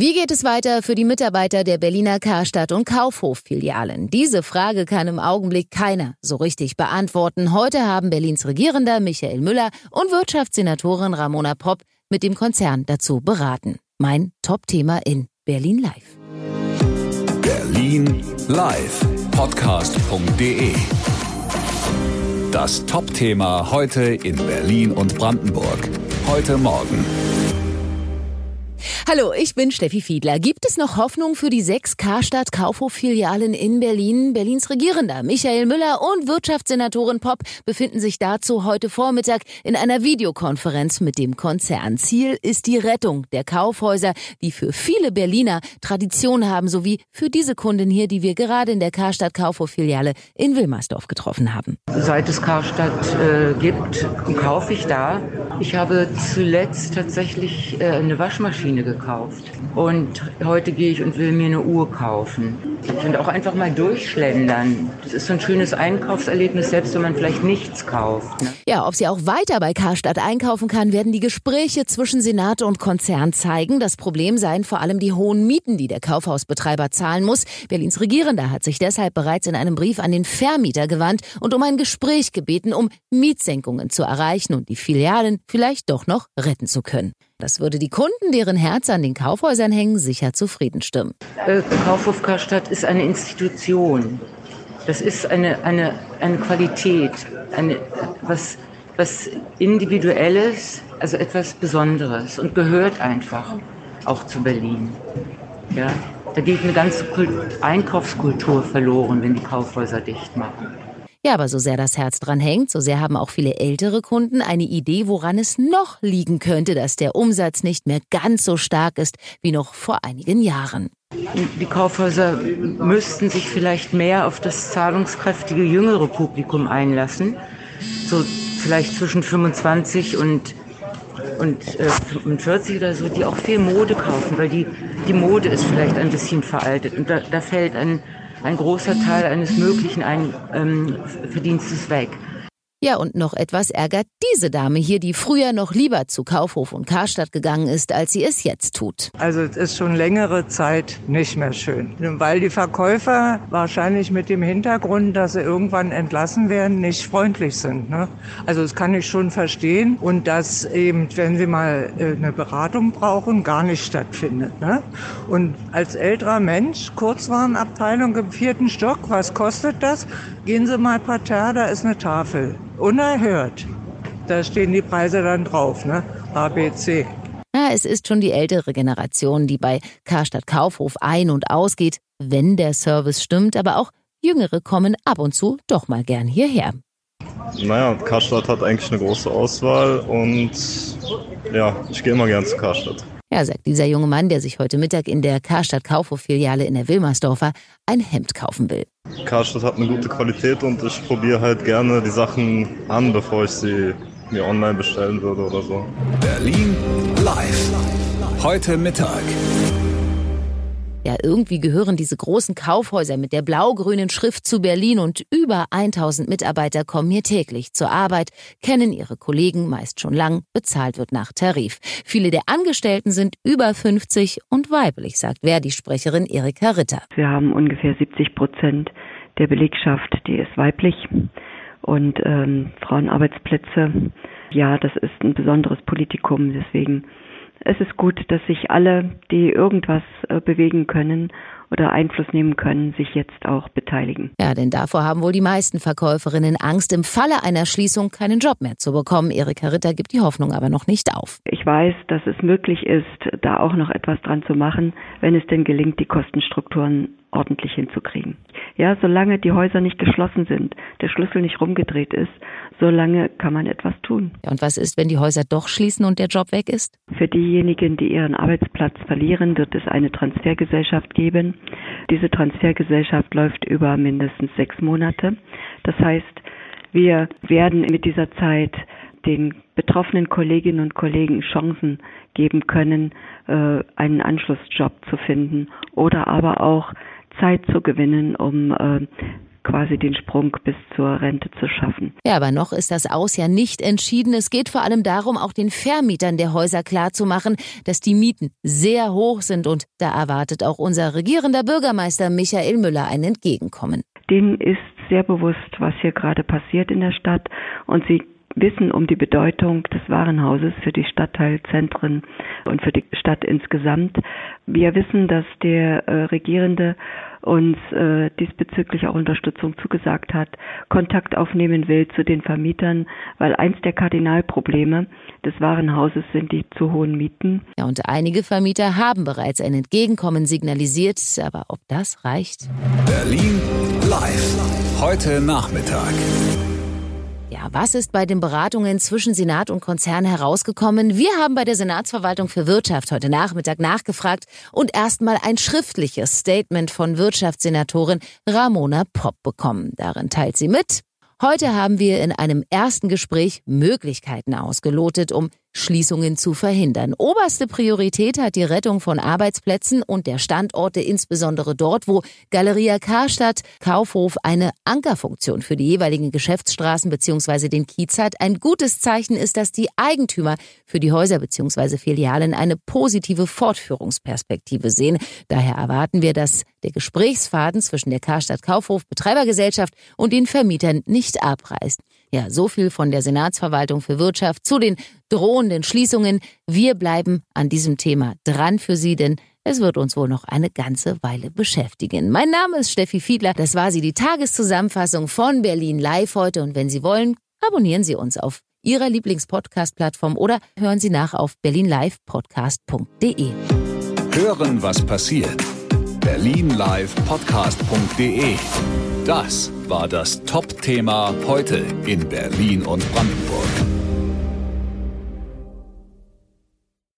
Wie geht es weiter für die Mitarbeiter der Berliner Karstadt und Kaufhof-Filialen? Diese Frage kann im Augenblick keiner so richtig beantworten. Heute haben Berlins Regierender Michael Müller und Wirtschaftssenatorin Ramona Popp mit dem Konzern dazu beraten. Mein Top-Thema in Berlin Live. Berlin Live. Podcast.de. Das Top-Thema heute in Berlin und Brandenburg. Heute Morgen. Hallo, ich bin Steffi Fiedler. Gibt es noch Hoffnung für die sechs Karstadt Kaufhof-Filialen in Berlin? Berlins Regierender Michael Müller und Wirtschaftssenatorin Popp befinden sich dazu heute Vormittag in einer Videokonferenz mit dem Konzern. Ziel ist die Rettung der Kaufhäuser, die für viele Berliner Tradition haben, sowie für diese Kundin hier, die wir gerade in der Karstadt Kaufhof-Filiale in Wilmersdorf getroffen haben. Seit es Karstadt äh, gibt, kaufe ich da. Ich habe zuletzt tatsächlich äh, eine Waschmaschine gekauft. Und heute gehe ich und will mir eine Uhr kaufen. Und auch einfach mal durchschlendern. Das ist so ein schönes Einkaufserlebnis, selbst wenn man vielleicht nichts kauft. Ne? Ja, ob sie auch weiter bei Karstadt einkaufen kann, werden die Gespräche zwischen Senat und Konzern zeigen. Das Problem seien vor allem die hohen Mieten, die der Kaufhausbetreiber zahlen muss. Berlins Regierender hat sich deshalb bereits in einem Brief an den Vermieter gewandt und um ein Gespräch gebeten, um Mietsenkungen zu erreichen und die Filialen vielleicht doch noch retten zu können. Das würde die Kunden, deren Herz an den Kaufhäusern hängen, sicher zufrieden stimmen. Äh, Kaufhof Karstadt ist eine Institution. Das ist eine, eine, eine Qualität, eine, was, was Individuelles, also etwas Besonderes und gehört einfach auch zu Berlin. Ja, da geht eine ganze Kult Einkaufskultur verloren, wenn die Kaufhäuser dicht machen. Ja, aber so sehr das Herz dran hängt, so sehr haben auch viele ältere Kunden eine Idee, woran es noch liegen könnte, dass der Umsatz nicht mehr ganz so stark ist wie noch vor einigen Jahren. Die Kaufhäuser müssten sich vielleicht mehr auf das zahlungskräftige jüngere Publikum einlassen. So vielleicht zwischen 25 und und äh, 45 oder so, die auch viel Mode kaufen, weil die, die Mode ist vielleicht ein bisschen veraltet. Und da, da fällt ein, ein großer Teil eines möglichen ein ähm, Verdienstes weg. Ja, und noch etwas ärgert diese Dame hier, die früher noch lieber zu Kaufhof und Karstadt gegangen ist, als sie es jetzt tut. Also es ist schon längere Zeit nicht mehr schön, weil die Verkäufer wahrscheinlich mit dem Hintergrund, dass sie irgendwann entlassen werden, nicht freundlich sind. Ne? Also das kann ich schon verstehen und dass eben, wenn sie mal äh, eine Beratung brauchen, gar nicht stattfindet. Ne? Und als älterer Mensch, Kurzwarenabteilung im vierten Stock, was kostet das? Gehen Sie mal parterre, da ist eine Tafel unerhört. Da stehen die Preise dann drauf, ne? A, B, C. Ja, es ist schon die ältere Generation, die bei Karstadt Kaufhof ein- und ausgeht, wenn der Service stimmt, aber auch Jüngere kommen ab und zu doch mal gern hierher. Naja, Karstadt hat eigentlich eine große Auswahl und ja, ich gehe immer gern zu Karstadt. Ja, sagt dieser junge Mann, der sich heute Mittag in der Karstadt Kaufhof-Filiale in der Wilmersdorfer ein Hemd kaufen will. Karstadt hat eine gute Qualität und ich probiere halt gerne die Sachen an, bevor ich sie mir online bestellen würde oder so. Berlin live. Heute Mittag. Ja, irgendwie gehören diese großen Kaufhäuser mit der blau-grünen Schrift zu Berlin und über 1000 Mitarbeiter kommen hier täglich zur Arbeit, kennen ihre Kollegen meist schon lang, bezahlt wird nach Tarif. Viele der Angestellten sind über 50 und weiblich, sagt Verdi-Sprecherin Erika Ritter. Wir haben ungefähr 70 Prozent der Belegschaft, die ist weiblich und ähm, Frauenarbeitsplätze. Ja, das ist ein besonderes Politikum, deswegen es ist gut, dass sich alle, die irgendwas äh, bewegen können oder Einfluss nehmen können, sich jetzt auch beteiligen. Ja, denn davor haben wohl die meisten Verkäuferinnen Angst, im Falle einer Schließung keinen Job mehr zu bekommen. Erika Ritter gibt die Hoffnung aber noch nicht auf. Ich weiß, dass es möglich ist, da auch noch etwas dran zu machen, wenn es denn gelingt, die Kostenstrukturen ordentlich hinzukriegen. Ja, solange die Häuser nicht geschlossen sind, der Schlüssel nicht rumgedreht ist, solange kann man etwas tun. Ja, und was ist, wenn die Häuser doch schließen und der Job weg ist? Für diejenigen, die ihren Arbeitsplatz verlieren, wird es eine Transfergesellschaft geben. Diese Transfergesellschaft läuft über mindestens sechs Monate. Das heißt, wir werden mit dieser Zeit den betroffenen Kolleginnen und Kollegen Chancen geben können, äh, einen Anschlussjob zu finden oder aber auch Zeit zu gewinnen, um äh, quasi den Sprung bis zur Rente zu schaffen. Ja, aber noch ist das Aus ja nicht entschieden. Es geht vor allem darum, auch den Vermietern der Häuser klarzumachen, dass die Mieten sehr hoch sind und da erwartet auch unser regierender Bürgermeister Michael Müller ein Entgegenkommen. Denen ist sehr bewusst, was hier gerade passiert in der Stadt und sie wissen um die Bedeutung des Warenhauses für die Stadtteilzentren und für die Stadt insgesamt. Wir wissen, dass der äh, Regierende uns äh, diesbezüglich auch Unterstützung zugesagt hat, Kontakt aufnehmen will zu den Vermietern, weil eins der Kardinalprobleme des Warenhauses sind die zu hohen Mieten. Ja, und einige Vermieter haben bereits ein Entgegenkommen signalisiert, aber ob das reicht? Berlin live. Heute Nachmittag. Was ist bei den Beratungen zwischen Senat und Konzern herausgekommen? Wir haben bei der Senatsverwaltung für Wirtschaft heute Nachmittag nachgefragt und erstmal ein schriftliches Statement von Wirtschaftssenatorin Ramona Popp bekommen. Darin teilt sie mit, Heute haben wir in einem ersten Gespräch Möglichkeiten ausgelotet, um Schließungen zu verhindern. Oberste Priorität hat die Rettung von Arbeitsplätzen und der Standorte, insbesondere dort, wo Galeria Karstadt Kaufhof eine Ankerfunktion für die jeweiligen Geschäftsstraßen bzw. den Kiez hat. Ein gutes Zeichen ist, dass die Eigentümer für die Häuser bzw. Filialen eine positive Fortführungsperspektive sehen. Daher erwarten wir, dass der Gesprächsfaden zwischen der Karstadt Kaufhof Betreibergesellschaft und den Vermietern nicht abreißt. Ja, so viel von der Senatsverwaltung für Wirtschaft zu den drohenden Schließungen. Wir bleiben an diesem Thema dran für Sie, denn es wird uns wohl noch eine ganze Weile beschäftigen. Mein Name ist Steffi Fiedler. Das war sie, die Tageszusammenfassung von Berlin Live heute. Und wenn Sie wollen, abonnieren Sie uns auf Ihrer Lieblingspodcast-Plattform oder hören Sie nach auf berlinlivepodcast.de. Hören, was passiert. Berlinlivepodcast.de. Das war das Top-Thema heute in Berlin und Brandenburg.